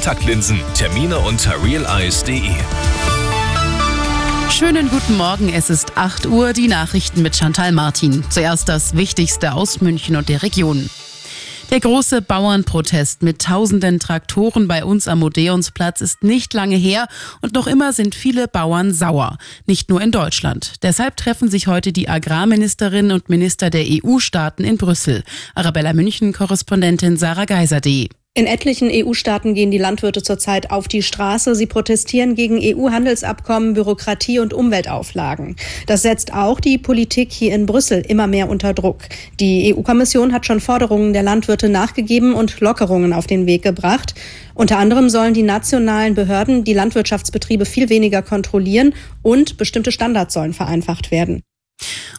Kontaktlinsen. Termine unter realeyes.de. Schönen guten Morgen, es ist 8 Uhr, die Nachrichten mit Chantal Martin. Zuerst das Wichtigste aus München und der Region. Der große Bauernprotest mit tausenden Traktoren bei uns am Odeonsplatz ist nicht lange her und noch immer sind viele Bauern sauer. Nicht nur in Deutschland. Deshalb treffen sich heute die Agrarministerinnen und Minister der EU-Staaten in Brüssel. Arabella München-Korrespondentin Sarah Geiser.de. In etlichen EU-Staaten gehen die Landwirte zurzeit auf die Straße. Sie protestieren gegen EU-Handelsabkommen, Bürokratie und Umweltauflagen. Das setzt auch die Politik hier in Brüssel immer mehr unter Druck. Die EU-Kommission hat schon Forderungen der Landwirte nachgegeben und Lockerungen auf den Weg gebracht. Unter anderem sollen die nationalen Behörden die Landwirtschaftsbetriebe viel weniger kontrollieren und bestimmte Standards sollen vereinfacht werden.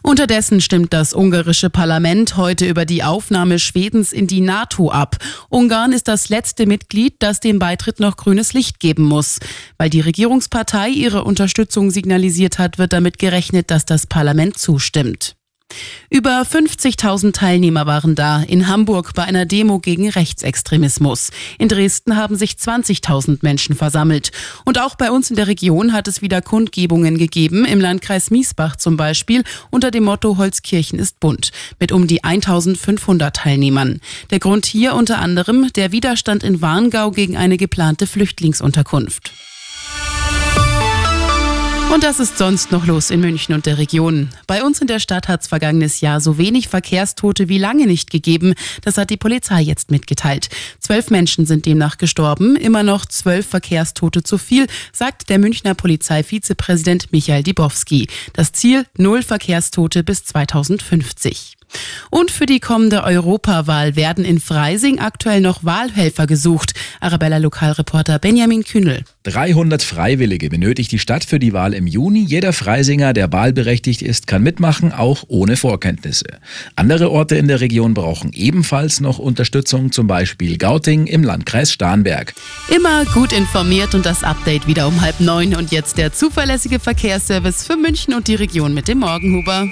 Unterdessen stimmt das ungarische Parlament heute über die Aufnahme Schwedens in die NATO ab. Ungarn ist das letzte Mitglied, das dem Beitritt noch grünes Licht geben muss. Weil die Regierungspartei ihre Unterstützung signalisiert hat, wird damit gerechnet, dass das Parlament zustimmt. Über 50.000 Teilnehmer waren da in Hamburg bei einer Demo gegen Rechtsextremismus. In Dresden haben sich 20.000 Menschen versammelt. Und auch bei uns in der Region hat es wieder Kundgebungen gegeben, im Landkreis Miesbach zum Beispiel, unter dem Motto Holzkirchen ist bunt, mit um die 1.500 Teilnehmern. Der Grund hier unter anderem der Widerstand in Warngau gegen eine geplante Flüchtlingsunterkunft. Und das ist sonst noch los in München und der Region. Bei uns in der Stadt hat es vergangenes Jahr so wenig Verkehrstote wie lange nicht gegeben. Das hat die Polizei jetzt mitgeteilt. Zwölf Menschen sind demnach gestorben. Immer noch zwölf Verkehrstote zu viel, sagt der Münchner Polizeivizepräsident Michael Dibowski. Das Ziel null Verkehrstote bis 2050. Und für die kommende Europawahl werden in Freising aktuell noch Wahlhelfer gesucht. Arabella Lokalreporter Benjamin Kühnel. 300 Freiwillige benötigt die Stadt für die Wahl im Juni. Jeder Freisinger, der wahlberechtigt ist, kann mitmachen, auch ohne Vorkenntnisse. Andere Orte in der Region brauchen ebenfalls noch Unterstützung, zum Beispiel Gauting im Landkreis Starnberg. Immer gut informiert und das Update wieder um halb neun. Und jetzt der zuverlässige Verkehrsservice für München und die Region mit dem Morgenhuber.